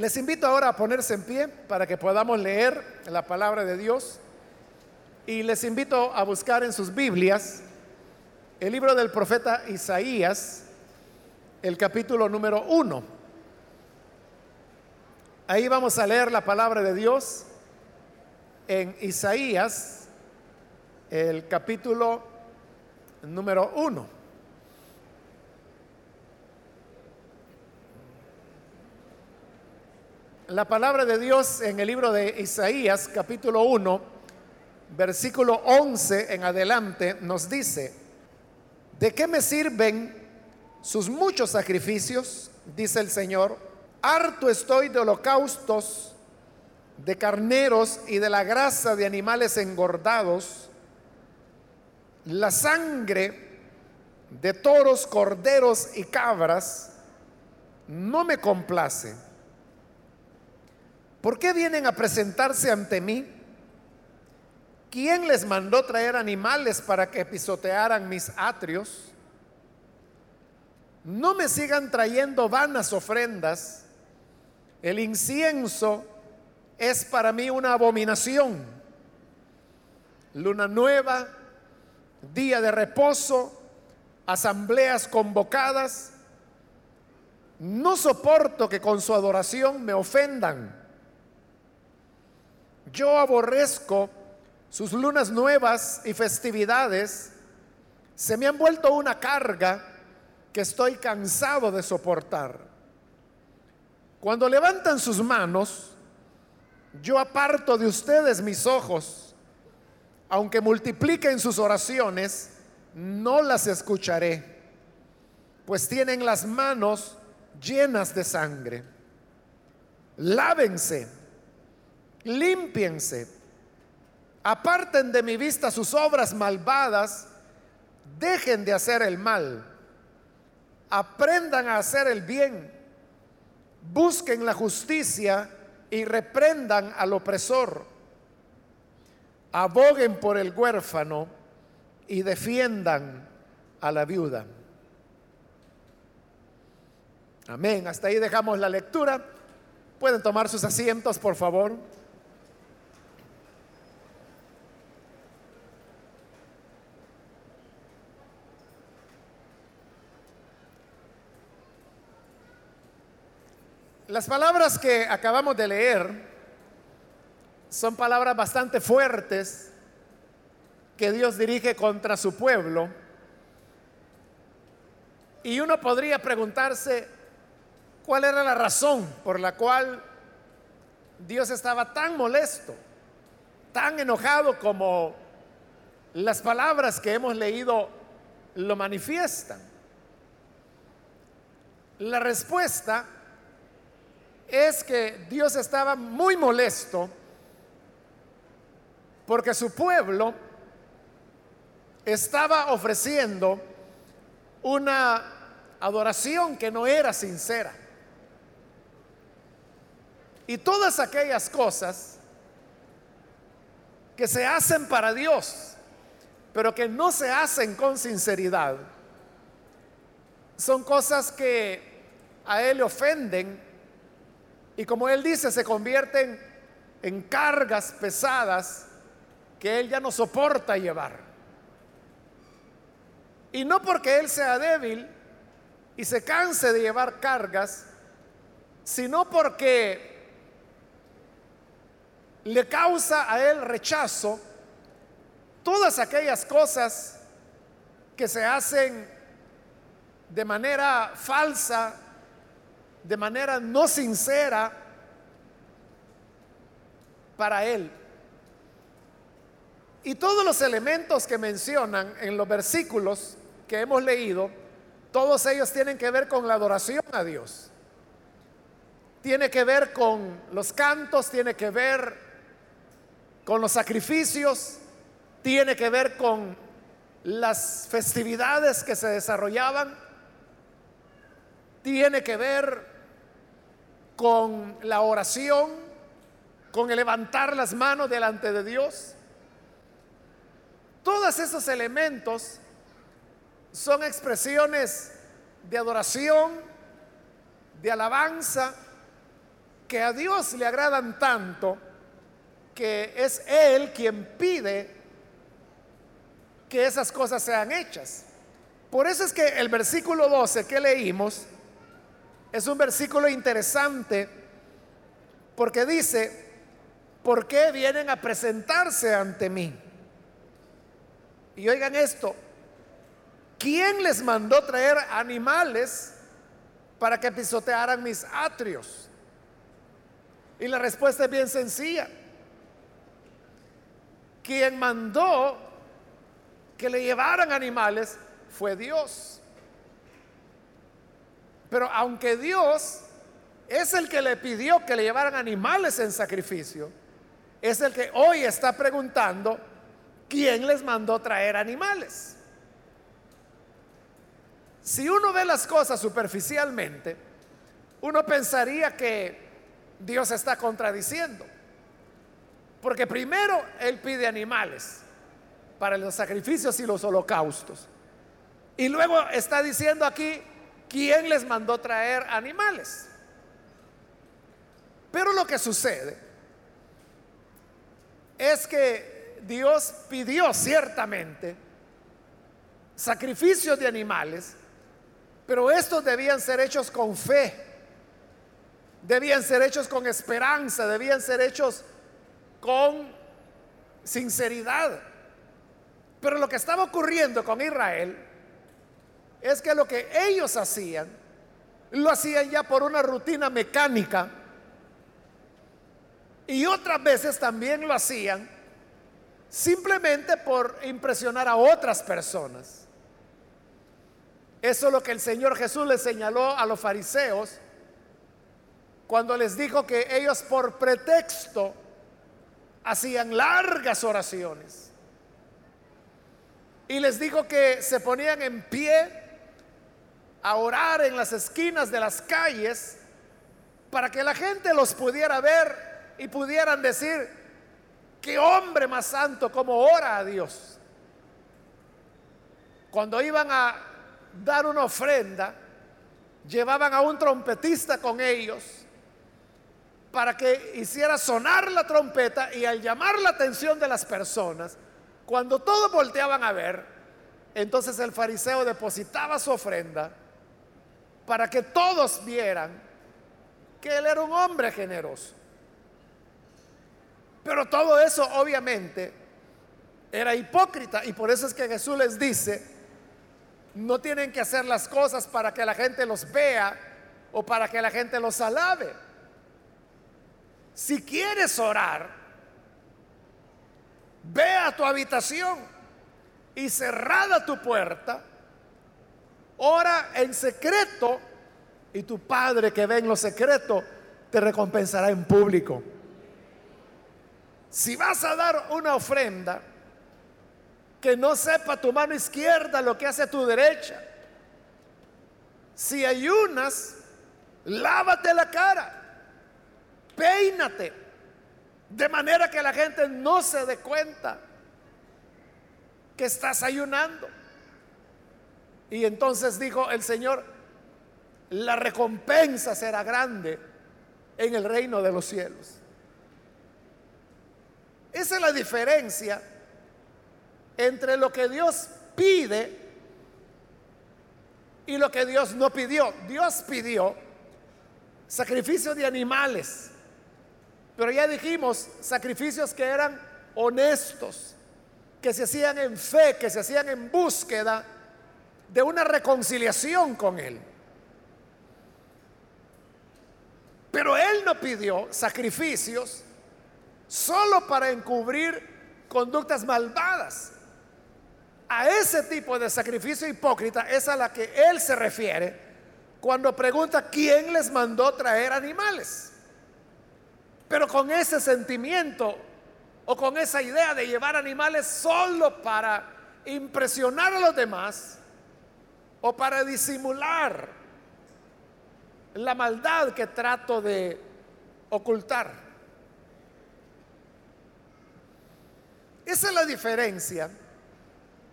Les invito ahora a ponerse en pie para que podamos leer la palabra de Dios y les invito a buscar en sus Biblias el libro del profeta Isaías, el capítulo número uno. Ahí vamos a leer la palabra de Dios en Isaías, el capítulo número uno. La palabra de Dios en el libro de Isaías, capítulo 1, versículo 11 en adelante, nos dice, ¿de qué me sirven sus muchos sacrificios? Dice el Señor, harto estoy de holocaustos, de carneros y de la grasa de animales engordados, la sangre de toros, corderos y cabras, no me complace ¿Por qué vienen a presentarse ante mí? ¿Quién les mandó traer animales para que pisotearan mis atrios? No me sigan trayendo vanas ofrendas. El incienso es para mí una abominación. Luna nueva, día de reposo, asambleas convocadas. No soporto que con su adoración me ofendan. Yo aborrezco sus lunas nuevas y festividades. Se me han vuelto una carga que estoy cansado de soportar. Cuando levantan sus manos, yo aparto de ustedes mis ojos. Aunque multipliquen sus oraciones, no las escucharé, pues tienen las manos llenas de sangre. Lávense límpiense, aparten de mi vista sus obras malvadas, dejen de hacer el mal, aprendan a hacer el bien, busquen la justicia y reprendan al opresor, aboguen por el huérfano y defiendan a la viuda. Amén. Hasta ahí dejamos la lectura. Pueden tomar sus asientos, por favor. Las palabras que acabamos de leer son palabras bastante fuertes que Dios dirige contra su pueblo. Y uno podría preguntarse cuál era la razón por la cual Dios estaba tan molesto, tan enojado como las palabras que hemos leído lo manifiestan. La respuesta es que Dios estaba muy molesto porque su pueblo estaba ofreciendo una adoración que no era sincera. Y todas aquellas cosas que se hacen para Dios, pero que no se hacen con sinceridad, son cosas que a Él le ofenden y como él dice, se convierten en cargas pesadas que él ya no soporta llevar. Y no porque él sea débil y se canse de llevar cargas, sino porque le causa a él rechazo todas aquellas cosas que se hacen de manera falsa, de manera no sincera para él. Y todos los elementos que mencionan en los versículos que hemos leído, todos ellos tienen que ver con la adoración a Dios. Tiene que ver con los cantos, tiene que ver con los sacrificios, tiene que ver con las festividades que se desarrollaban, tiene que ver con la oración, con el levantar las manos delante de Dios. Todos esos elementos son expresiones de adoración, de alabanza, que a Dios le agradan tanto que es Él quien pide que esas cosas sean hechas. Por eso es que el versículo 12 que leímos es un versículo interesante porque dice, ¿por qué vienen a presentarse ante mí? Y oigan esto, ¿quién les mandó traer animales para que pisotearan mis atrios? Y la respuesta es bien sencilla. Quien mandó que le llevaran animales fue Dios. Pero aunque Dios es el que le pidió que le llevaran animales en sacrificio, es el que hoy está preguntando quién les mandó traer animales. Si uno ve las cosas superficialmente, uno pensaría que Dios está contradiciendo. Porque primero Él pide animales para los sacrificios y los holocaustos. Y luego está diciendo aquí, ¿quién les mandó traer animales? Pero lo que sucede es que Dios pidió ciertamente sacrificios de animales, pero estos debían ser hechos con fe, debían ser hechos con esperanza, debían ser hechos con sinceridad. Pero lo que estaba ocurriendo con Israel es que lo que ellos hacían, lo hacían ya por una rutina mecánica y otras veces también lo hacían simplemente por impresionar a otras personas. Eso es lo que el Señor Jesús le señaló a los fariseos cuando les dijo que ellos por pretexto hacían largas oraciones. Y les dijo que se ponían en pie a orar en las esquinas de las calles para que la gente los pudiera ver y pudieran decir, qué hombre más santo como ora a Dios. Cuando iban a dar una ofrenda, llevaban a un trompetista con ellos para que hiciera sonar la trompeta y al llamar la atención de las personas, cuando todos volteaban a ver, entonces el fariseo depositaba su ofrenda para que todos vieran que él era un hombre generoso. Pero todo eso obviamente era hipócrita y por eso es que Jesús les dice, no tienen que hacer las cosas para que la gente los vea o para que la gente los alabe. Si quieres orar, ve a tu habitación y cerrada tu puerta, ora en secreto y tu Padre que ve en lo secreto te recompensará en público. Si vas a dar una ofrenda, que no sepa tu mano izquierda lo que hace tu derecha. Si ayunas, lávate la cara, peínate, de manera que la gente no se dé cuenta que estás ayunando. Y entonces dijo el Señor, la recompensa será grande en el reino de los cielos. Esa es la diferencia entre lo que Dios pide y lo que Dios no pidió. Dios pidió sacrificio de animales, pero ya dijimos sacrificios que eran honestos, que se hacían en fe, que se hacían en búsqueda de una reconciliación con Él. Pero Él no pidió sacrificios solo para encubrir conductas malvadas. A ese tipo de sacrificio hipócrita es a la que Él se refiere cuando pregunta quién les mandó traer animales. Pero con ese sentimiento o con esa idea de llevar animales solo para impresionar a los demás o para disimular la maldad que trato de ocultar. Esa es la diferencia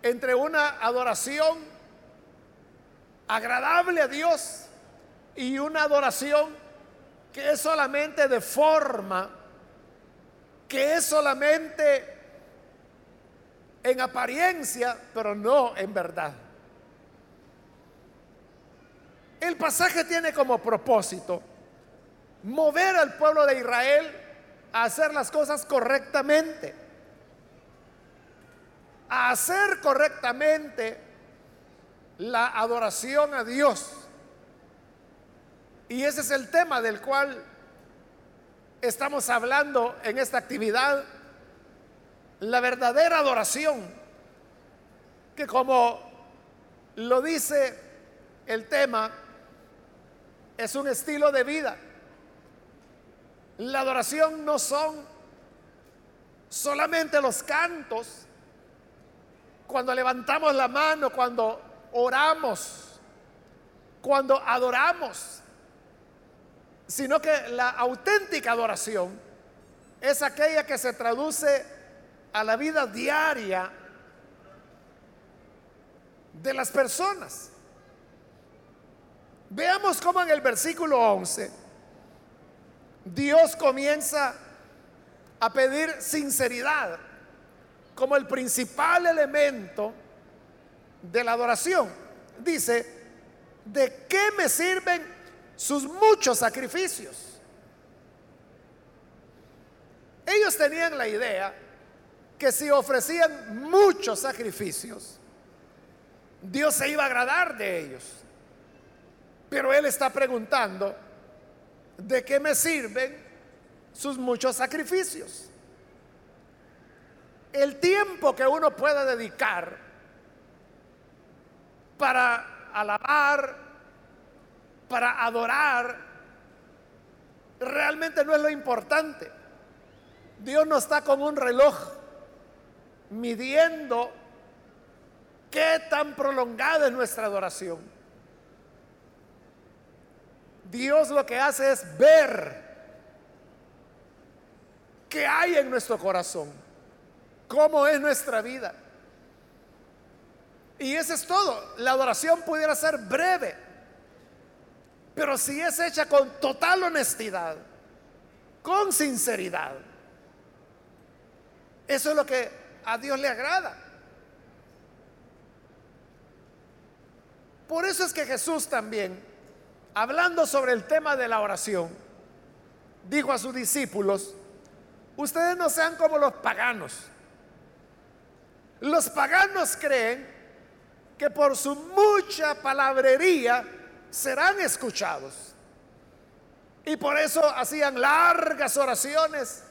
entre una adoración agradable a Dios y una adoración que es solamente de forma, que es solamente en apariencia, pero no en verdad. El pasaje tiene como propósito mover al pueblo de Israel a hacer las cosas correctamente, a hacer correctamente la adoración a Dios. Y ese es el tema del cual estamos hablando en esta actividad, la verdadera adoración, que como lo dice el tema, es un estilo de vida. La adoración no son solamente los cantos, cuando levantamos la mano, cuando oramos, cuando adoramos, sino que la auténtica adoración es aquella que se traduce a la vida diaria de las personas. Veamos cómo en el versículo 11 Dios comienza a pedir sinceridad como el principal elemento de la adoración. Dice, ¿de qué me sirven sus muchos sacrificios? Ellos tenían la idea que si ofrecían muchos sacrificios, Dios se iba a agradar de ellos. Pero Él está preguntando, ¿de qué me sirven sus muchos sacrificios? El tiempo que uno pueda dedicar para alabar, para adorar, realmente no es lo importante. Dios no está con un reloj midiendo qué tan prolongada es nuestra adoración. Dios lo que hace es ver qué hay en nuestro corazón, cómo es nuestra vida. Y eso es todo. La adoración pudiera ser breve, pero si es hecha con total honestidad, con sinceridad, eso es lo que a Dios le agrada. Por eso es que Jesús también, hablando sobre el tema de la oración, dijo a sus discípulos, ustedes no sean como los paganos. Los paganos creen que por su mucha palabrería serán escuchados. Y por eso hacían largas oraciones,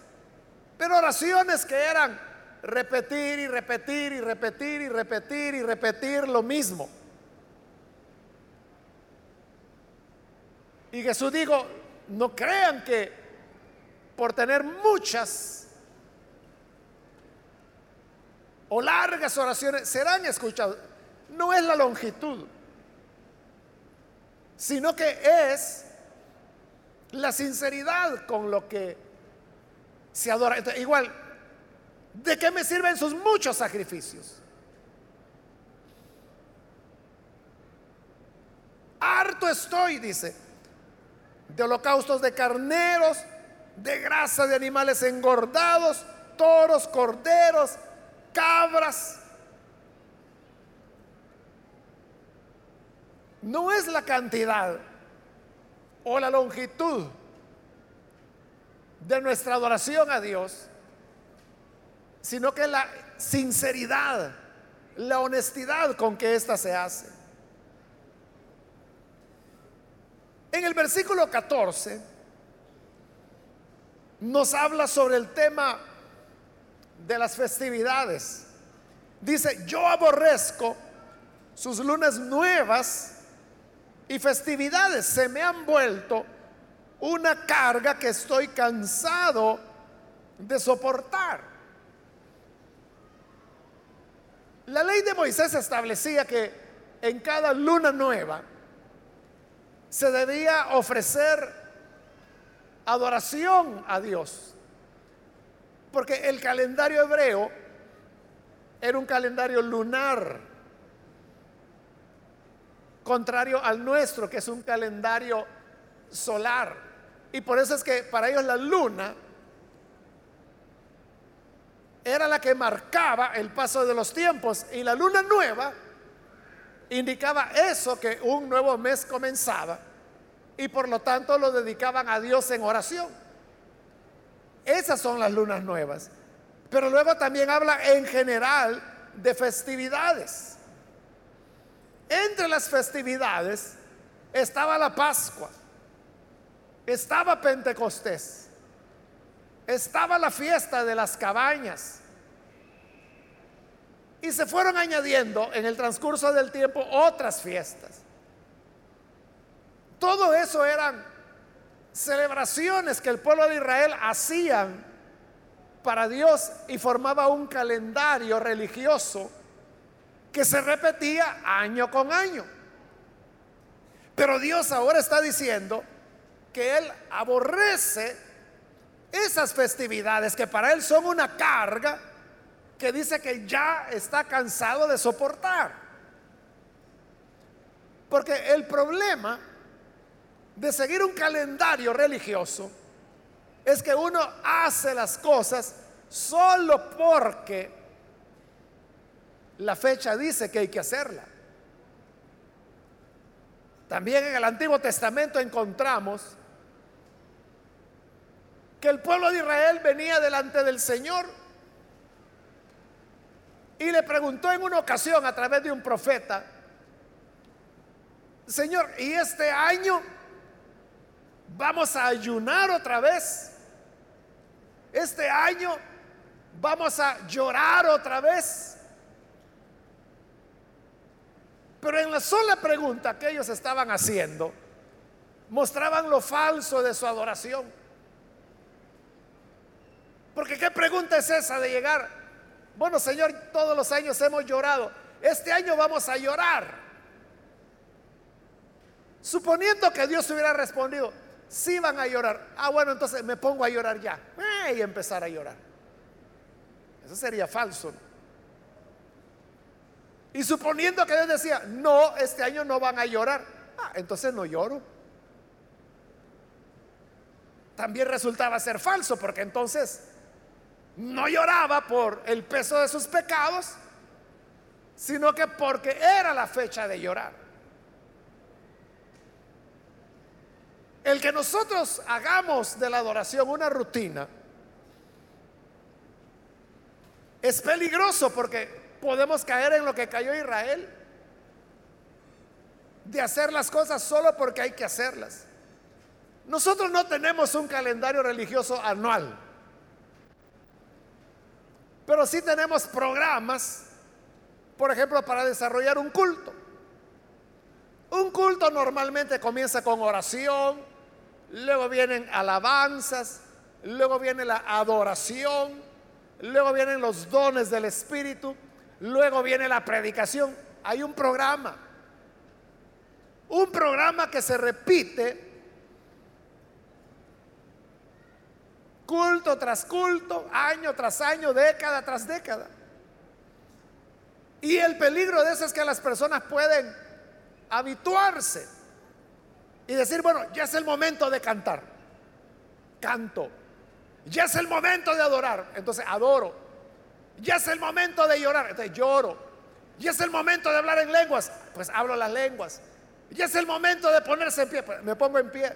pero oraciones que eran repetir y repetir y repetir y repetir y repetir lo mismo. Y Jesús dijo, no crean que por tener muchas o largas oraciones serán escuchados no es la longitud, sino que es la sinceridad con lo que se adora. igual, ¿de qué me sirven sus muchos sacrificios? Harto estoy, dice, de holocaustos de carneros, de grasa de animales engordados, toros, corderos, cabras no es la cantidad o la longitud de nuestra adoración a Dios, sino que la sinceridad, la honestidad con que ésta se hace. En el versículo 14 nos habla sobre el tema de las festividades. Dice, yo aborrezco sus lunas nuevas y festividades se me han vuelto una carga que estoy cansado de soportar. La ley de Moisés establecía que en cada luna nueva se debía ofrecer adoración a Dios. Porque el calendario hebreo era un calendario lunar contrario al nuestro, que es un calendario solar. Y por eso es que para ellos la luna era la que marcaba el paso de los tiempos y la luna nueva indicaba eso, que un nuevo mes comenzaba y por lo tanto lo dedicaban a Dios en oración. Esas son las lunas nuevas. Pero luego también habla en general de festividades. Entre las festividades estaba la Pascua, estaba Pentecostés, estaba la fiesta de las cabañas. Y se fueron añadiendo en el transcurso del tiempo otras fiestas. Todo eso eran celebraciones que el pueblo de Israel hacían para Dios y formaba un calendario religioso que se repetía año con año. Pero Dios ahora está diciendo que Él aborrece esas festividades que para Él son una carga que dice que ya está cansado de soportar. Porque el problema de seguir un calendario religioso es que uno hace las cosas solo porque la fecha dice que hay que hacerla. También en el Antiguo Testamento encontramos que el pueblo de Israel venía delante del Señor y le preguntó en una ocasión a través de un profeta, Señor, ¿y este año vamos a ayunar otra vez? ¿Este año vamos a llorar otra vez? Pero en la sola pregunta que ellos estaban haciendo, mostraban lo falso de su adoración. Porque qué pregunta es esa de llegar, bueno Señor, todos los años hemos llorado, este año vamos a llorar. Suponiendo que Dios hubiera respondido, sí van a llorar, ah bueno, entonces me pongo a llorar ya, y empezar a llorar. Eso sería falso. Y suponiendo que Dios decía, no, este año no van a llorar, ah, entonces no lloro. También resultaba ser falso, porque entonces no lloraba por el peso de sus pecados, sino que porque era la fecha de llorar. El que nosotros hagamos de la adoración una rutina es peligroso porque podemos caer en lo que cayó Israel, de hacer las cosas solo porque hay que hacerlas. Nosotros no tenemos un calendario religioso anual, pero sí tenemos programas, por ejemplo, para desarrollar un culto. Un culto normalmente comienza con oración, luego vienen alabanzas, luego viene la adoración, luego vienen los dones del Espíritu, Luego viene la predicación. Hay un programa. Un programa que se repite culto tras culto, año tras año, década tras década. Y el peligro de eso es que las personas pueden habituarse y decir, bueno, ya es el momento de cantar. Canto. Ya es el momento de adorar. Entonces adoro. Ya es el momento de llorar, entonces lloro. Ya es el momento de hablar en lenguas, pues hablo las lenguas. Ya es el momento de ponerse en pie, pues me pongo en pie.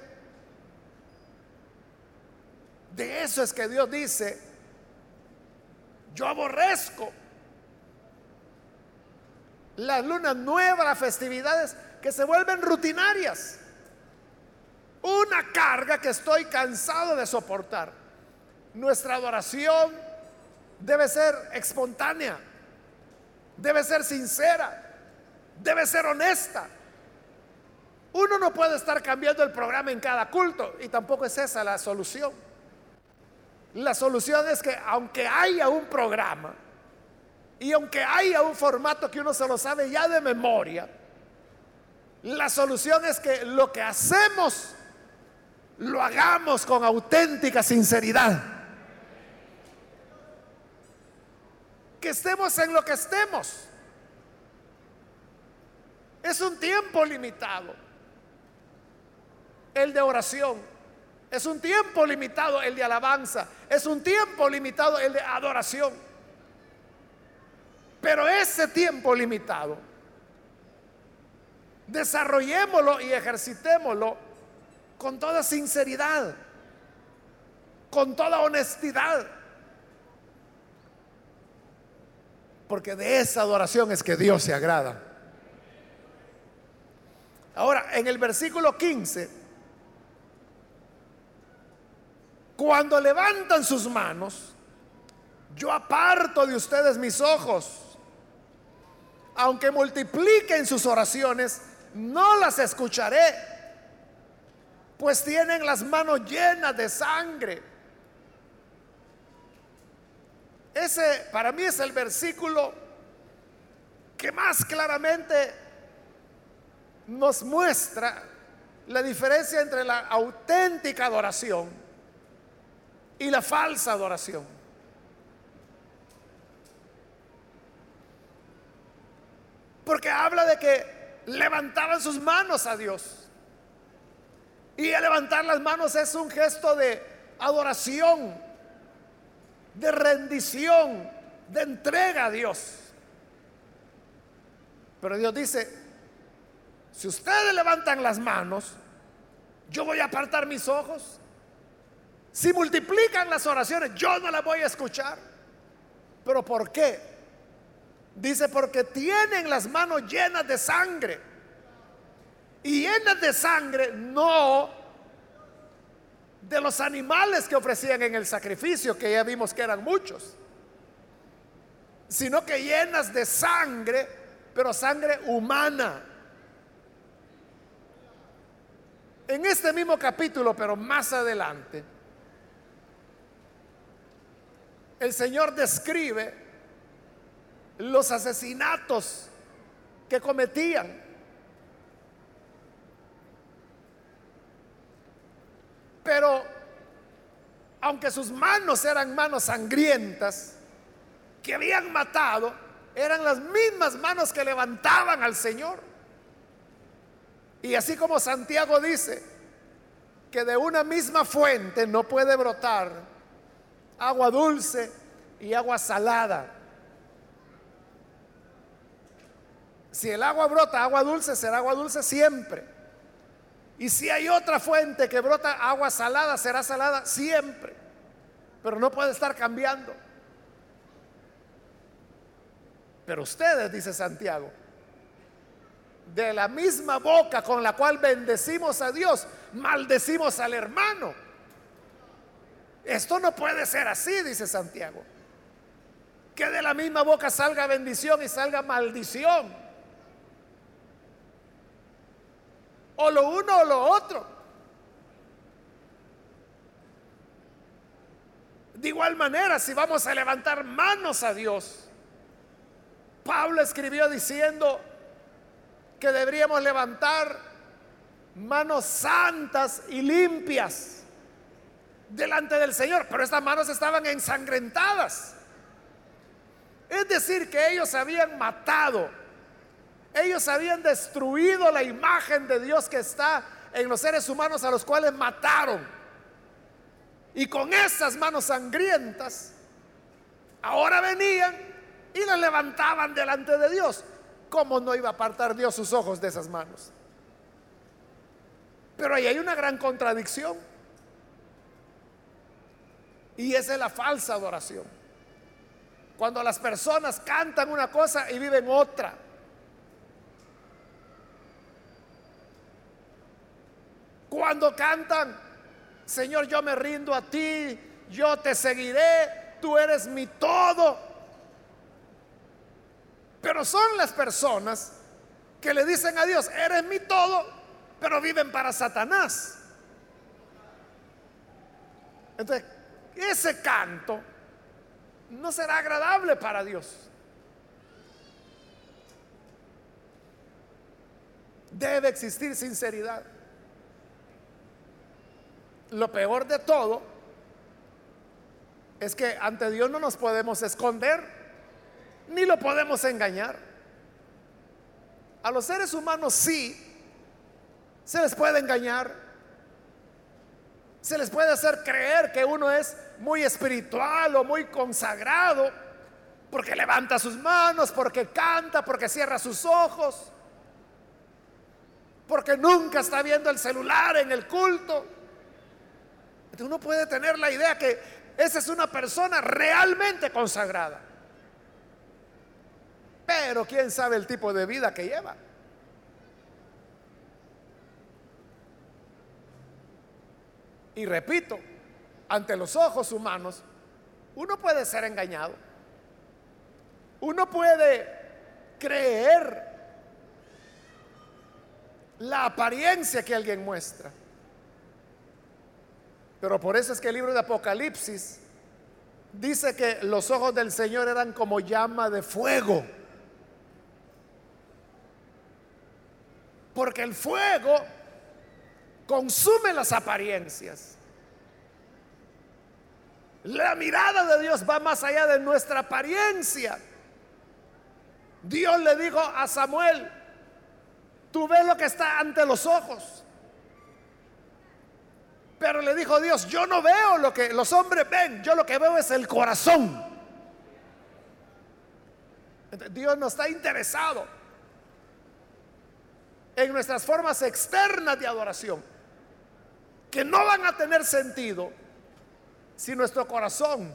De eso es que Dios dice, yo aborrezco las lunas nuevas, las festividades que se vuelven rutinarias. Una carga que estoy cansado de soportar. Nuestra adoración debe ser espontánea, debe ser sincera, debe ser honesta. Uno no puede estar cambiando el programa en cada culto y tampoco es esa la solución. La solución es que aunque haya un programa y aunque haya un formato que uno se lo sabe ya de memoria, la solución es que lo que hacemos lo hagamos con auténtica sinceridad. que estemos en lo que estemos. Es un tiempo limitado, el de oración. Es un tiempo limitado el de alabanza. Es un tiempo limitado el de adoración. Pero ese tiempo limitado, desarrollémoslo y ejercitémoslo con toda sinceridad, con toda honestidad. Porque de esa adoración es que Dios se agrada. Ahora, en el versículo 15 Cuando levantan sus manos, yo aparto de ustedes mis ojos. Aunque multipliquen sus oraciones, no las escucharé, pues tienen las manos llenas de sangre. Ese para mí es el versículo que más claramente nos muestra la diferencia entre la auténtica adoración y la falsa adoración. Porque habla de que levantaban sus manos a Dios. Y levantar las manos es un gesto de adoración, de rendición, de entrega a Dios. Pero Dios dice, si ustedes levantan las manos, yo voy a apartar mis ojos si multiplican las oraciones, yo no las voy a escuchar. ¿Pero por qué? Dice, porque tienen las manos llenas de sangre. Y llenas de sangre no de los animales que ofrecían en el sacrificio, que ya vimos que eran muchos, sino que llenas de sangre, pero sangre humana. En este mismo capítulo, pero más adelante, el Señor describe los asesinatos que cometían. Pero aunque sus manos eran manos sangrientas, que habían matado, eran las mismas manos que levantaban al Señor. Y así como Santiago dice que de una misma fuente no puede brotar agua dulce y agua salada. Si el agua brota agua dulce, será agua dulce siempre. Y si hay otra fuente que brota agua salada, será salada siempre. Pero no puede estar cambiando. Pero ustedes, dice Santiago, de la misma boca con la cual bendecimos a Dios, maldecimos al hermano. Esto no puede ser así, dice Santiago. Que de la misma boca salga bendición y salga maldición. O lo uno o lo otro. De igual manera, si vamos a levantar manos a Dios, Pablo escribió diciendo que deberíamos levantar manos santas y limpias delante del Señor, pero estas manos estaban ensangrentadas. Es decir, que ellos habían matado, ellos habían destruido la imagen de Dios que está en los seres humanos a los cuales mataron. Y con esas manos sangrientas, ahora venían y las levantaban delante de Dios. ¿Cómo no iba a apartar Dios sus ojos de esas manos? Pero ahí hay una gran contradicción. Y esa es la falsa adoración. Cuando las personas cantan una cosa y viven otra. Cuando cantan, Señor, yo me rindo a ti, yo te seguiré, tú eres mi todo. Pero son las personas que le dicen a Dios, eres mi todo, pero viven para Satanás. Entonces, ese canto no será agradable para Dios. Debe existir sinceridad. Lo peor de todo es que ante Dios no nos podemos esconder, ni lo podemos engañar. A los seres humanos sí se les puede engañar, Se les puede hacer creer que uno es muy espiritual o muy consagrado porque levanta sus manos, porque canta, porque cierra sus ojos, porque nunca está viendo el celular en el culto. Uno puede tener la idea que esa es una persona realmente consagrada. Pero quién sabe el tipo de vida que lleva. Y repito, ante los ojos humanos, uno puede ser engañado. Uno puede creer la apariencia que alguien muestra. Pero por eso es que el libro de Apocalipsis dice que los ojos del Señor eran como llama de fuego. Porque el fuego consume las apariencias. La mirada de Dios va más allá de nuestra apariencia. Dios le dijo a Samuel, tú ves lo que está ante los ojos. Pero le dijo Dios, yo no veo lo que los hombres ven, yo lo que veo es el corazón. Dios no está interesado en nuestras formas externas de adoración que no van a tener sentido si nuestro corazón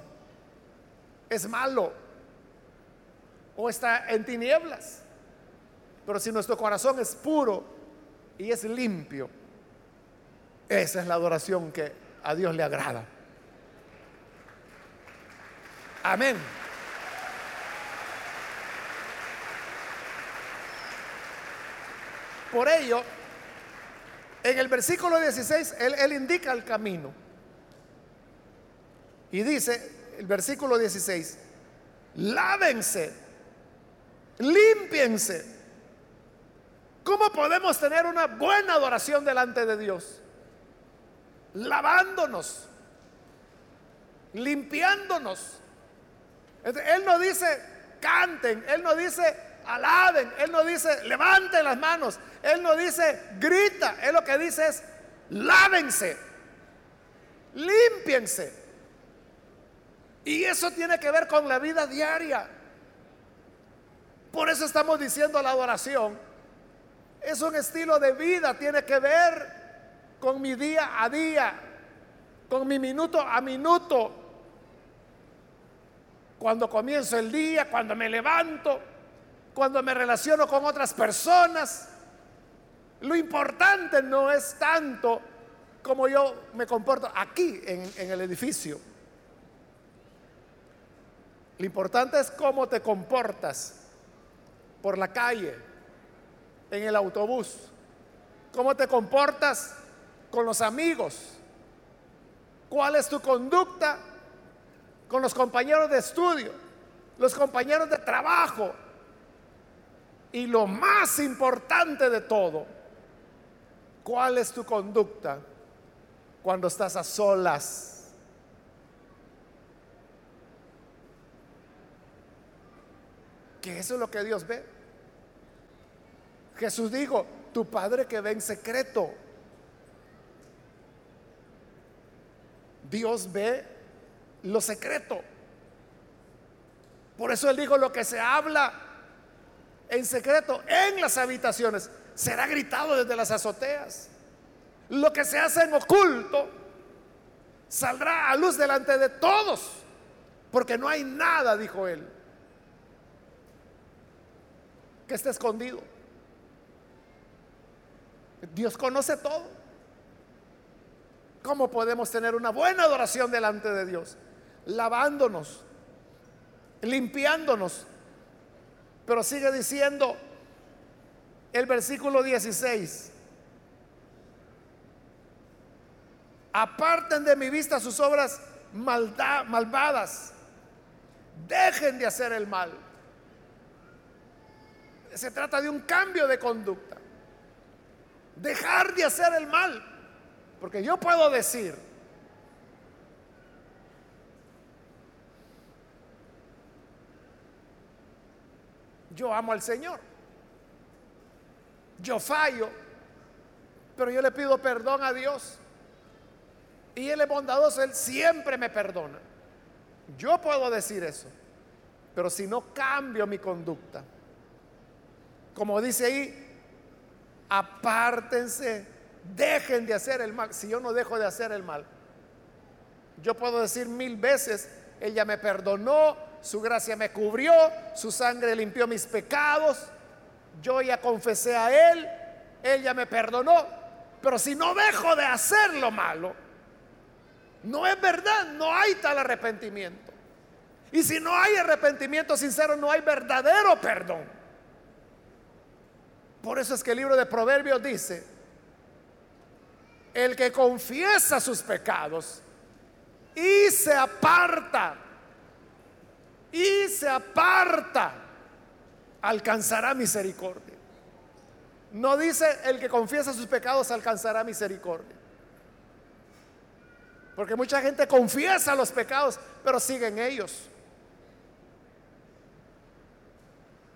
es malo o está en tinieblas. Pero si nuestro corazón es puro y es limpio, esa es la adoración que a Dios le agrada. Amén. Por ello, en el versículo 16, él, indica el camino. Y dice, el versículo 16, lávense, limpiense. ¿Cómo podemos tener una buena adoración delante de Dios? Lavándonos, limpiándonos. Él no dice canten, Él no dice alaben, Él no dice levanten las manos, Él no dice grita, Él lo que dice es lávense, limpiense. Y eso tiene que ver con la vida diaria. Por eso estamos diciendo la adoración. Es un estilo de vida, tiene que ver con mi día a día, con mi minuto a minuto. Cuando comienzo el día, cuando me levanto, cuando me relaciono con otras personas. Lo importante no es tanto como yo me comporto aquí en, el edificio. Lo importante es cómo te comportas por la calle, en el autobús, cómo te comportas con los amigos, cuál es tu conducta con los compañeros de estudio, los compañeros de trabajo, y lo más importante de todo, ¿cuál es tu conducta cuando estás a solas? Que eso es lo que Dios ve. Jesús dijo, tu Padre que ve en secreto. Dios ve lo secreto. Por eso Él dijo, lo que se habla en secreto en las habitaciones, será gritado desde las azoteas. Lo que se hace en oculto saldrá a luz delante de todos, porque no hay nada, dijo él, que esté escondido. Dios conoce todo. ¿Cómo podemos tener una buena adoración delante de Dios? Lavándonos, limpiándonos pero sigue diciendo el versículo 16. Aparten de mi vista sus obras malvadas. Dejen de hacer el mal. Se trata de un cambio de conducta. Dejar de hacer el mal. Porque yo puedo decir, yo amo al Señor. Yo fallo, pero yo le pido perdón a Dios. Y Él es bondadoso, Él siempre me perdona. Yo puedo decir eso, pero si no cambio mi conducta, como dice ahí, apártense, dejen de hacer el mal. Si yo no dejo de hacer el mal, yo puedo decir mil veces, ella me perdonó, su gracia me cubrió, su sangre limpió mis pecados, yo ya confesé a Él, ella me perdonó, pero si no dejo de hacer lo malo, no es verdad, no hay tal arrepentimiento. Y si no hay arrepentimiento sincero, no hay verdadero perdón. Por eso es que el libro de Proverbios dice, el que confiesa sus pecados y se aparta, y se aparta, alcanzará misericordia. No dice el que confiesa sus pecados alcanzará misericordia. Porque mucha gente confiesa los pecados, pero siguen ellos.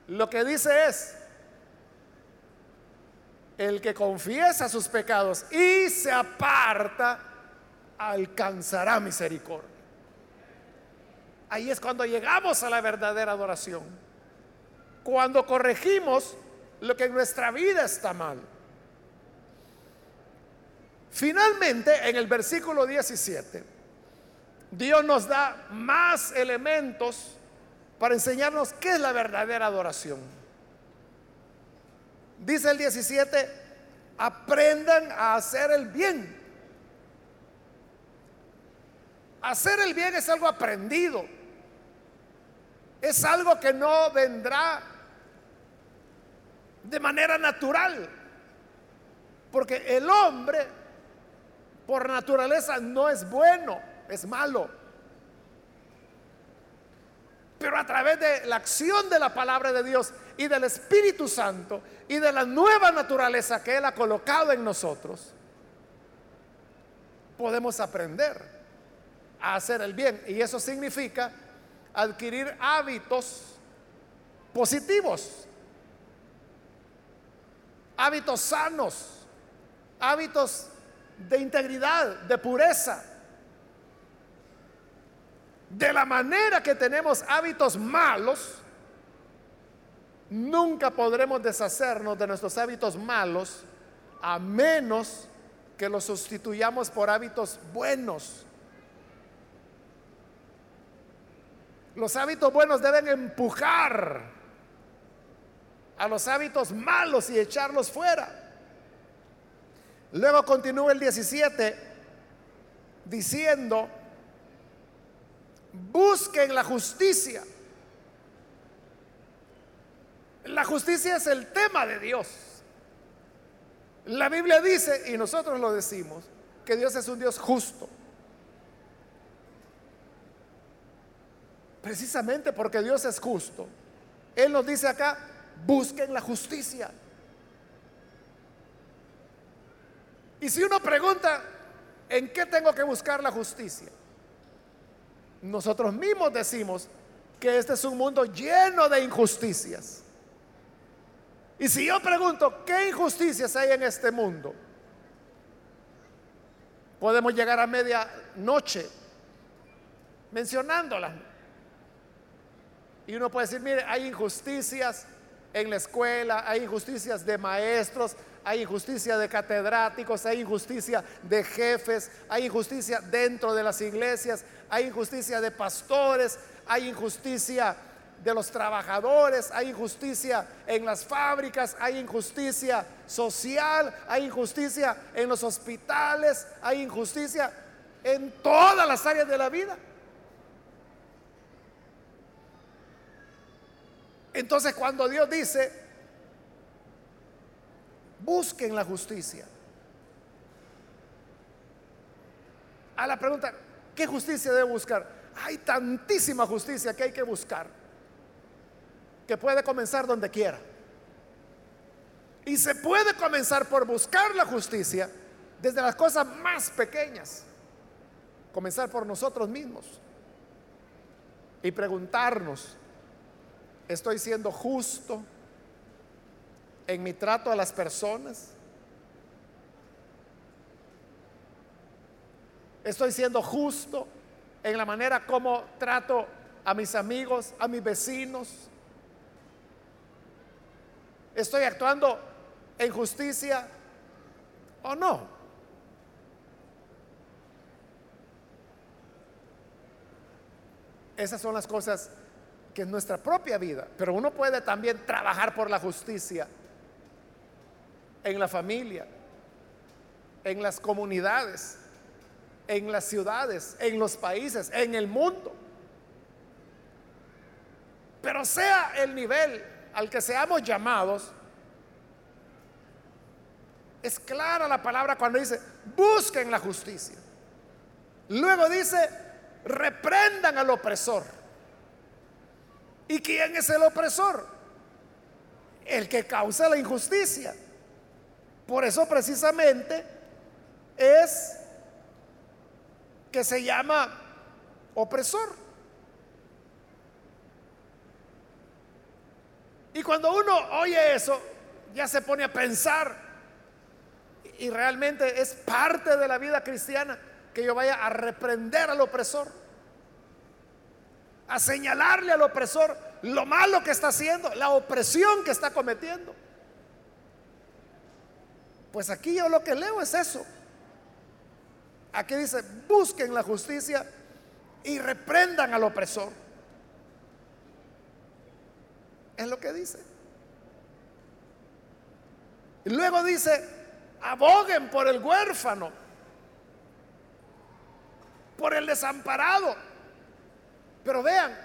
Lo que dice es, el que confiesa sus pecados y se aparta, alcanzará misericordia. Ahí es cuando llegamos a la verdadera adoración. Cuando corregimos lo que en nuestra vida está mal. Finalmente, en el versículo 17, Dios nos da más elementos para enseñarnos qué es la verdadera adoración. Dice el 17, aprendan a hacer el bien. Hacer el bien es algo aprendido. Es algo que no vendrá de manera natural. Porque el hombre por naturaleza no es bueno, es malo. Pero a través de la acción de la palabra de Dios y del Espíritu Santo y de la nueva naturaleza que Él ha colocado en nosotros, podemos aprender a hacer el bien. Y eso significa adquirir hábitos positivos, hábitos sanos, hábitos de integridad, de pureza. De la manera que tenemos hábitos malos, nunca podremos deshacernos de nuestros hábitos malos a menos que los sustituyamos por hábitos buenos. Los hábitos buenos deben empujar a los hábitos malos y echarlos fuera. Luego continúa el 17 diciendo, busquen la justicia. La justicia es el tema de Dios. La Biblia dice, y nosotros lo decimos, que Dios es un Dios justo. Precisamente porque Dios es justo. Él nos dice acá, busquen la justicia. Y si uno pregunta, ¿en qué tengo que buscar la justicia? Nosotros mismos decimos que este es un mundo lleno de injusticias. Y si yo pregunto, ¿qué injusticias hay en este mundo? Podemos llegar a media noche mencionándolas. Y uno puede decir, mire, hay injusticias en la escuela, hay injusticias de maestros, hay injusticia de catedráticos, hay injusticia de jefes, hay injusticia dentro de las iglesias, hay injusticia de pastores, hay injusticia de los trabajadores, hay injusticia en las fábricas, hay injusticia social, hay injusticia en los hospitales, hay injusticia en todas las áreas de la vida. Entonces cuando Dios dice, Busquen la justicia. A la pregunta, ¿qué justicia debe buscar? Hay tantísima justicia que hay que buscar, que puede comenzar donde quiera. Y se puede comenzar por buscar la justicia desde las cosas más pequeñas. Comenzar por nosotros mismos. Y preguntarnos, ¿estoy siendo justo? en mi trato a las personas? Estoy siendo justo en la manera como trato a mis amigos, a mis vecinos. Estoy actuando en justicia o no. Esas son las cosas que es nuestra propia vida. Pero uno puede también trabajar por la justicia en la familia, en las comunidades, en las ciudades, en los países, en el mundo. Pero sea el nivel al que seamos llamados, es clara la palabra cuando dice, busquen la justicia. Luego dice, reprendan al opresor. ¿Y quién es el opresor? El que causa la injusticia. Por eso precisamente es que se llama opresor. Y cuando uno oye eso, ya se pone a pensar, y realmente es parte de la vida cristiana que yo vaya a reprender al opresor, a señalarle al opresor lo malo que está haciendo, la opresión que está cometiendo. Pues aquí yo lo que leo es eso. Aquí dice, busquen la justicia y reprendan al opresor. Es lo que dice. Y luego dice, aboguen por el huérfano, por el desamparado. Pero vean,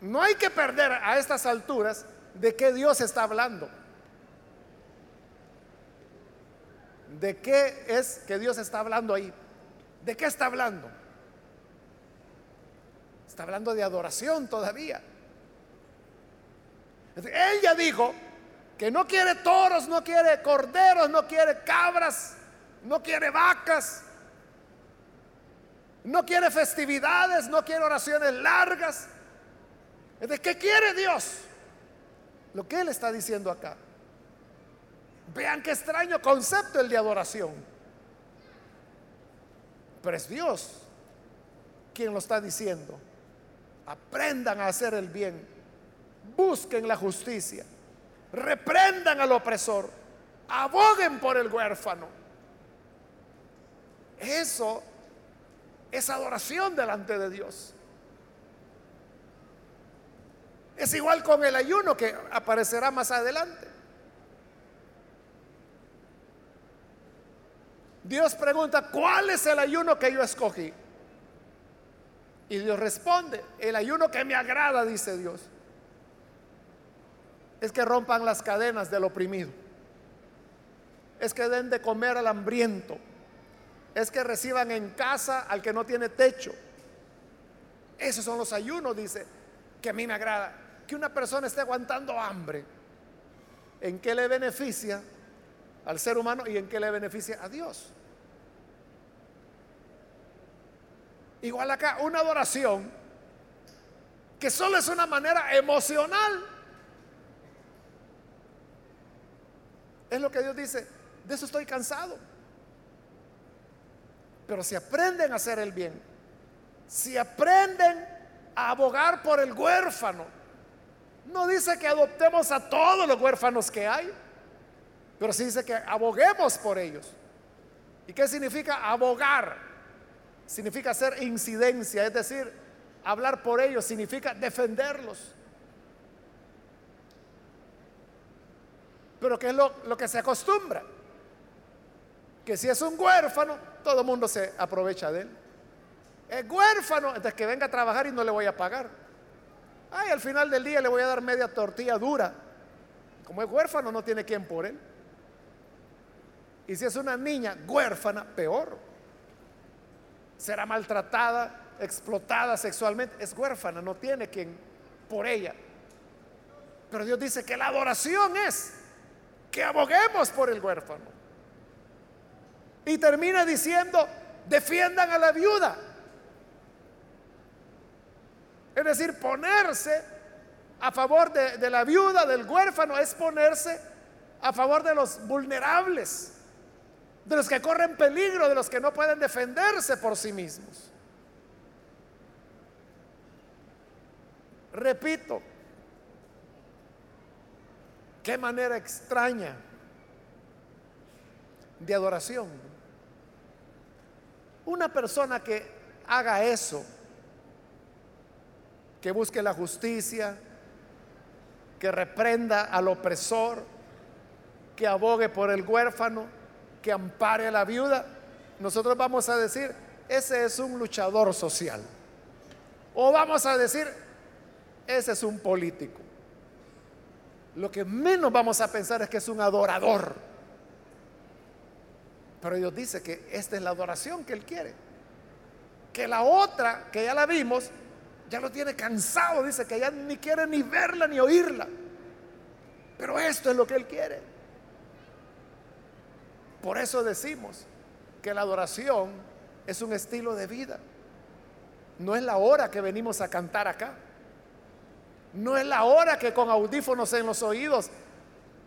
no hay que perder a estas alturas de qué Dios está hablando. ¿De qué es que Dios está hablando ahí? ¿De qué está hablando? Está hablando de adoración todavía. Él ya dijo que no quiere toros, no quiere corderos, no quiere cabras, no quiere vacas, no quiere festividades, no quiere oraciones largas. ¿De qué quiere Dios? Lo que Él está diciendo acá. Vean qué extraño concepto el de adoración. Pero es Dios quien lo está diciendo. Aprendan a hacer el bien. Busquen la justicia. Reprendan al opresor. Aboguen por el huérfano. Eso es adoración delante de Dios. Es igual con el ayuno que aparecerá más adelante. Dios pregunta, ¿cuál es el ayuno que yo escogí? Y Dios responde, el ayuno que me agrada, dice Dios, es que rompan las cadenas del oprimido, es que den de comer al hambriento, es que reciban en casa al que no tiene techo. Esos son los ayunos, dice, que a mí me agrada. Que una persona esté aguantando hambre, ¿en qué le beneficia al ser humano y en qué le beneficia a Dios? Igual acá, una adoración que solo es una manera emocional. Es lo que Dios dice, de eso estoy cansado. Pero si aprenden a hacer el bien, si aprenden a abogar por el huérfano, no dice que adoptemos a todos los huérfanos que hay, pero sí dice que aboguemos por ellos. ¿Y qué significa abogar? significa hacer incidencia, es decir, hablar por ellos significa defenderlos. Pero ¿qué es lo, lo que se acostumbra? Que si es un huérfano, todo el mundo se aprovecha de él. Es huérfano, entonces que venga a trabajar y no le voy a pagar. Ay, al final del día le voy a dar media tortilla dura. Como es huérfano, no tiene quien por él. Y si es una niña huérfana, peor será maltratada, explotada sexualmente, es huérfana, no tiene quien por ella. Pero Dios dice que la adoración es que aboguemos por el huérfano. Y termina diciendo, defiendan a la viuda. Es decir, ponerse a favor de, la viuda, del huérfano, es ponerse a favor de los vulnerables, de los que corren peligro, de los que no pueden defenderse por sí mismos. Repito, qué manera extraña de adoración. Una persona que haga eso, que busque la justicia, que reprenda al opresor, que abogue por el huérfano, que ampare a la viuda, nosotros vamos a decir, ese es un luchador social. O vamos a decir, ese es un político. Lo que menos vamos a pensar es que es un adorador. Pero Dios dice que esta es la adoración que Él quiere. Que la otra, que ya la vimos, ya lo tiene cansado, dice que ya ni quiere ni verla ni oírla. Pero esto es lo que Él quiere. Por eso decimos que la adoración es un estilo de vida. No es la hora que venimos a cantar acá. No es la hora que con audífonos en los oídos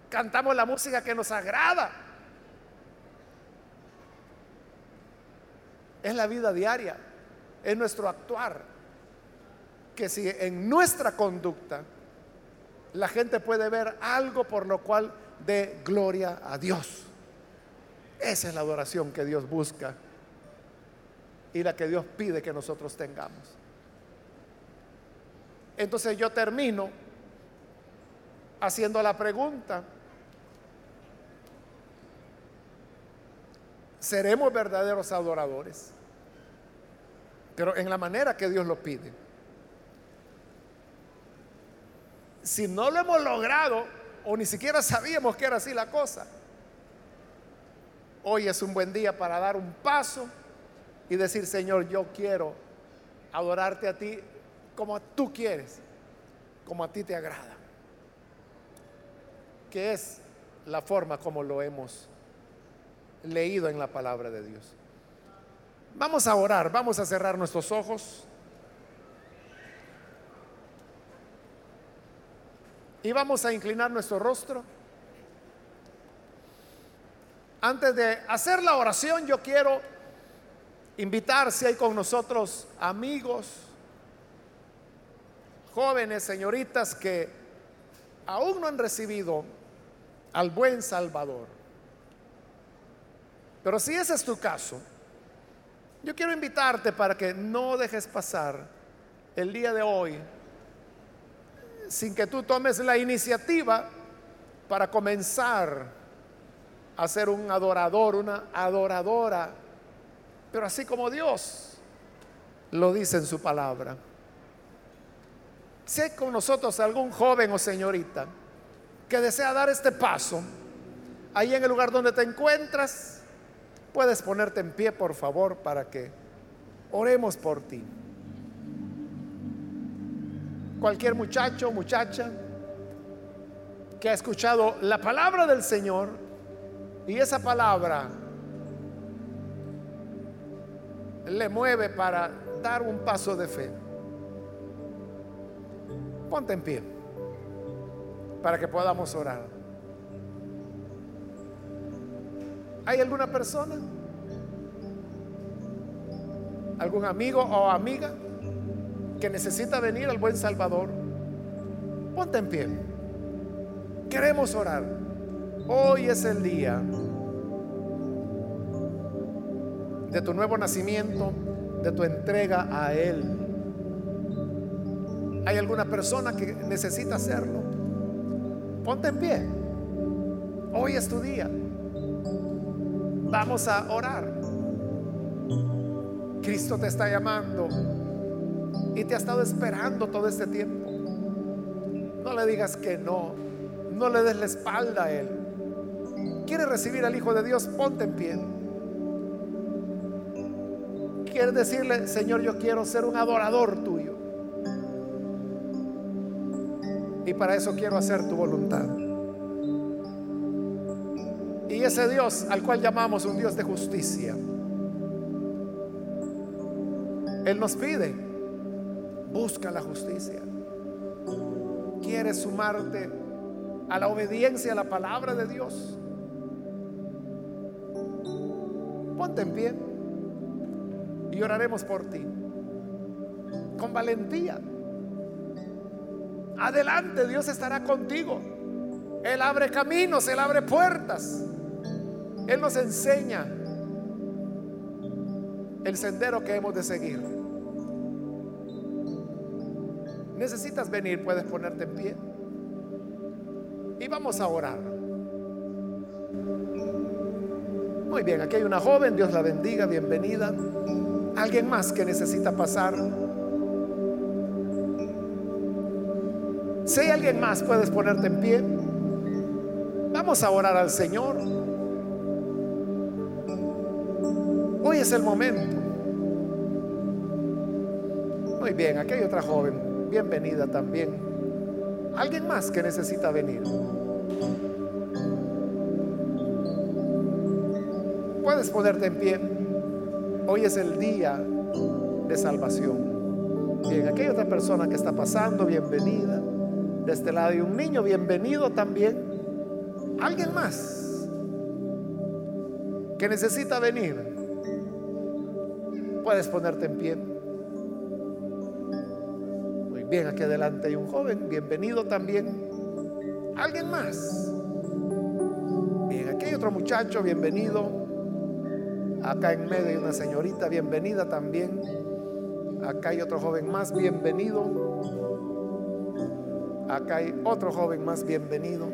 cantamos la música que nos agrada. Es la vida diaria, es nuestro actuar. Que si en nuestra conducta la gente puede ver algo por lo cual dé gloria a Dios. Esa es la adoración que Dios busca y la que Dios pide que nosotros tengamos. Entonces yo termino haciendo la pregunta, seremos verdaderos adoradores, pero en la manera que Dios lo pide. Si no lo hemos logrado o ni siquiera sabíamos que era así la cosa, hoy es un buen día para dar un paso y decir, Señor, yo quiero adorarte a ti como tú quieres, como a ti te agrada. Que es la forma como lo hemos leído en la palabra de Dios. Vamos a orar, vamos a cerrar nuestros ojos. Y vamos a inclinar nuestro rostro. Antes de hacer la oración, yo quiero invitar si hay con nosotros amigos, jóvenes, señoritas que aún no han recibido al buen Salvador. Pero si ese es tu caso, yo quiero invitarte para que no dejes pasar el día de hoy sin que tú tomes la iniciativa para comenzar a ser un adorador, una adoradora, pero así como Dios lo dice en su palabra. Si hay con nosotros algún joven o señorita que desea dar este paso, ahí en el lugar donde te encuentras, puedes ponerte en pie, por favor, para que oremos por ti. Cualquier muchacho o muchacha que ha escuchado la palabra del Señor y esa palabra le mueve para dar un paso de fe. Ponte en pie para que podamos orar. ¿Hay alguna persona? ¿Algún amigo o amiga que necesita venir al buen Salvador? Ponte en pie. Queremos orar. Hoy es el día de tu nuevo nacimiento, de tu entrega a Él. ¿Hay alguna persona que necesita hacerlo? Ponte en pie. Hoy es tu día. Vamos a orar. Cristo te está llamando y te ha estado esperando todo este tiempo. No le digas que no. No le des la espalda a Él. ¿Quieres recibir al Hijo de Dios? Ponte en pie. ¿Quieres decirle, Señor, yo quiero ser un adorador tuyo? Y para eso quiero hacer tu voluntad. Y ese Dios al cual llamamos un Dios de justicia, Él nos pide, busca la justicia. ¿Quieres sumarte a la obediencia a la palabra de Dios? Ponte en pie y oraremos por ti. Con valentía. Adelante, Dios estará contigo. Él abre caminos, Él abre puertas. Él nos enseña el sendero que hemos de seguir. Necesitas venir, puedes ponerte en pie. Y vamos a orar. Muy bien, aquí hay una joven, Dios la bendiga, bienvenida. Alguien más que necesita pasar. Si hay alguien más, puedes ponerte en pie. Vamos a orar al Señor. Hoy es el momento. Muy bien, aquí hay otra joven. Bienvenida también. Alguien más que necesita venir. Puedes ponerte en pie. Hoy es el día de salvación. Bien, aquí hay otra persona que está pasando. Bienvenida. De este lado hay un niño. Bienvenido también. Alguien más que necesita venir. Puedes ponerte en pie. Muy bien, aquí adelante hay un joven. Bienvenido también. Alguien más. Bien, aquí hay otro muchacho. Bienvenido. Acá en medio hay una señorita, bienvenida también. Acá hay otro joven más, bienvenido. Acá hay otro joven más, bienvenido.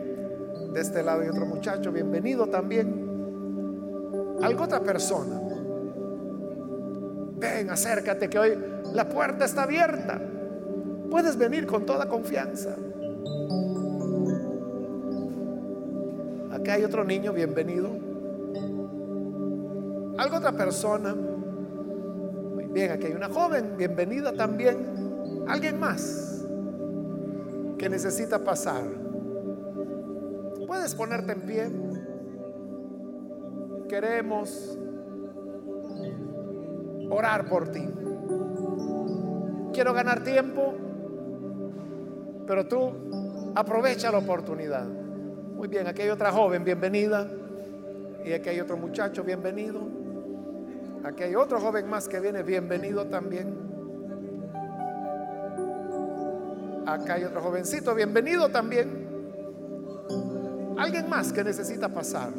De este lado hay otro muchacho, bienvenido también. Algo otra persona. Ven, acércate que hoy la puerta está abierta. Puedes venir con toda confianza. Acá hay otro niño, bienvenido. Algo otra persona. Muy bien, aquí hay una joven, bienvenida también. Alguien más que necesita pasar. Puedes ponerte en pie. Queremos orar por ti. Quiero ganar tiempo, pero tú aprovecha la oportunidad. Muy bien, aquí hay otra joven, bienvenida. Y aquí hay otro muchacho, bienvenido. Aquí hay otro joven más que viene, bienvenido también. Acá hay otro jovencito, bienvenido también. Alguien más que necesita pasar.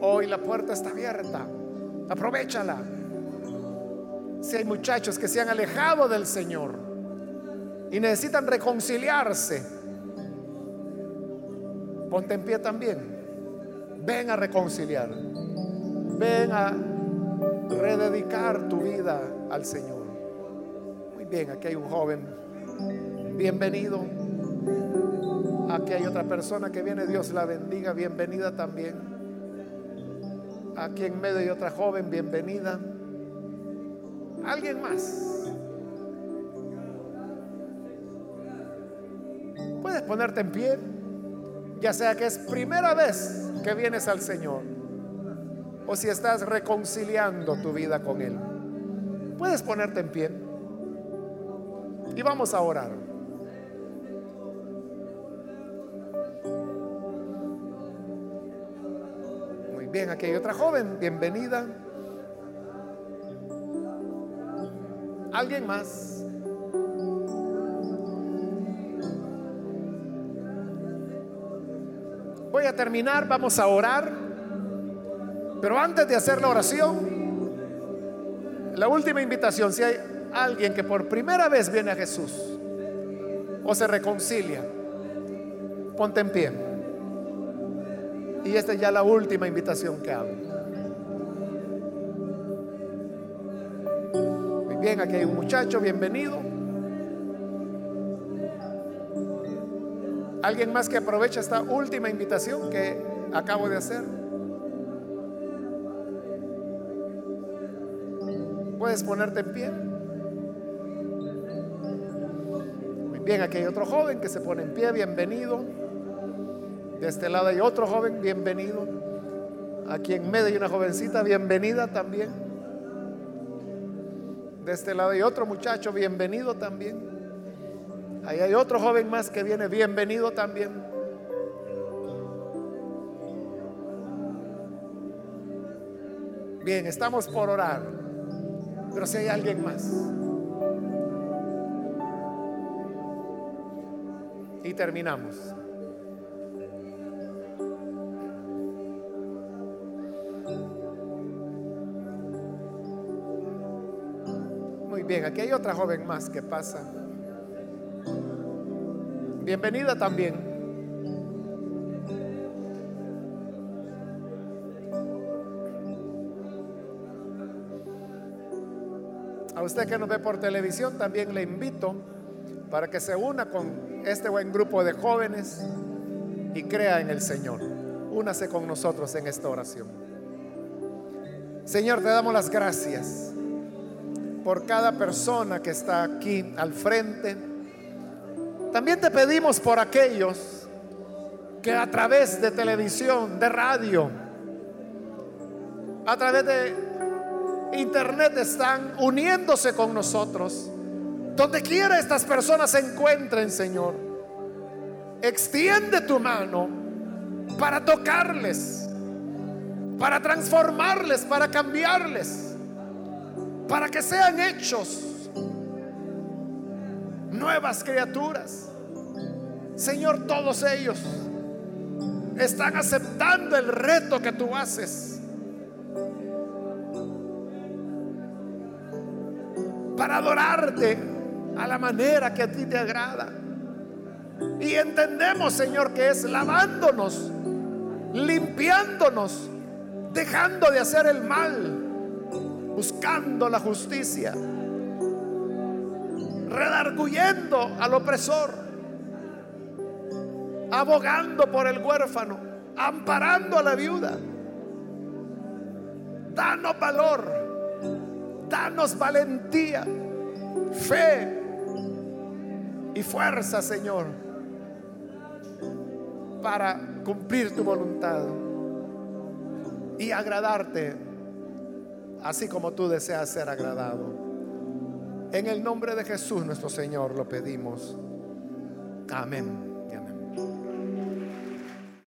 Hoy la puerta está abierta. Aprovechala. Si hay muchachos que se han alejado del Señor y necesitan reconciliarse, ponte en pie también. Ven a reconciliar. Ven a rededicar tu vida al Señor. Muy bien, aquí hay un joven. Bienvenido. Aquí hay otra persona que viene. Dios la bendiga. Bienvenida también. Aquí en medio hay otra joven. Bienvenida. ¿Alguien más? Puedes ponerte en pie. Ya sea que es primera vez que vienes al Señor o si estás reconciliando tu vida con Él. Puedes ponerte en pie y vamos a orar. Aquí hay otra joven, bienvenida. ¿Alguien más? Voy a terminar, vamos a orar. Pero antes de hacer la oración, la última invitación, si hay alguien que por primera vez viene a Jesús o se reconcilia, ponte en pie. Y esta es ya la última invitación que hago. Muy bien, aquí hay un muchacho, bienvenido. ¿Alguien más que aprovecha esta última invitación que acabo de hacer? Puedes ponerte en pie. Muy bien, aquí hay otro joven que se pone en pie, bienvenido. De este lado hay otro joven, bienvenido. Aquí en medio hay una jovencita, bienvenida también. De este lado hay otro muchacho, bienvenido también. Ahí hay otro joven más que viene, bienvenido también. Bien, estamos por orar. Pero si hay alguien más. Y terminamos. Bien, aquí hay otra joven más que pasa. Bienvenida también. A usted que nos ve por televisión, también le invito para que se una con este buen grupo de jóvenes y crea en el Señor. Únase con nosotros en esta oración. Señor, te damos las gracias por cada persona que está aquí al frente. También te pedimos por aquellos que a través de televisión, de radio, a través de internet están uniéndose con nosotros. Donde quiera estas personas se encuentren, Señor, extiende tu mano para tocarles, para transformarles, para cambiarles, para que sean hechos nuevas criaturas. Señor, todos ellos están aceptando el reto que tú haces para adorarte a la manera que a ti te agrada. Y entendemos, Señor, que es lavándonos, limpiándonos, dejando de hacer el mal, buscando la justicia, redarguyendo al opresor, abogando por el huérfano, amparando a la viuda. Danos valor Danos valentía, fe y fuerza, Señor, para cumplir tu voluntad y agradarte así como tú deseas ser agradado. En el nombre de Jesús nuestro Señor lo pedimos. Amén.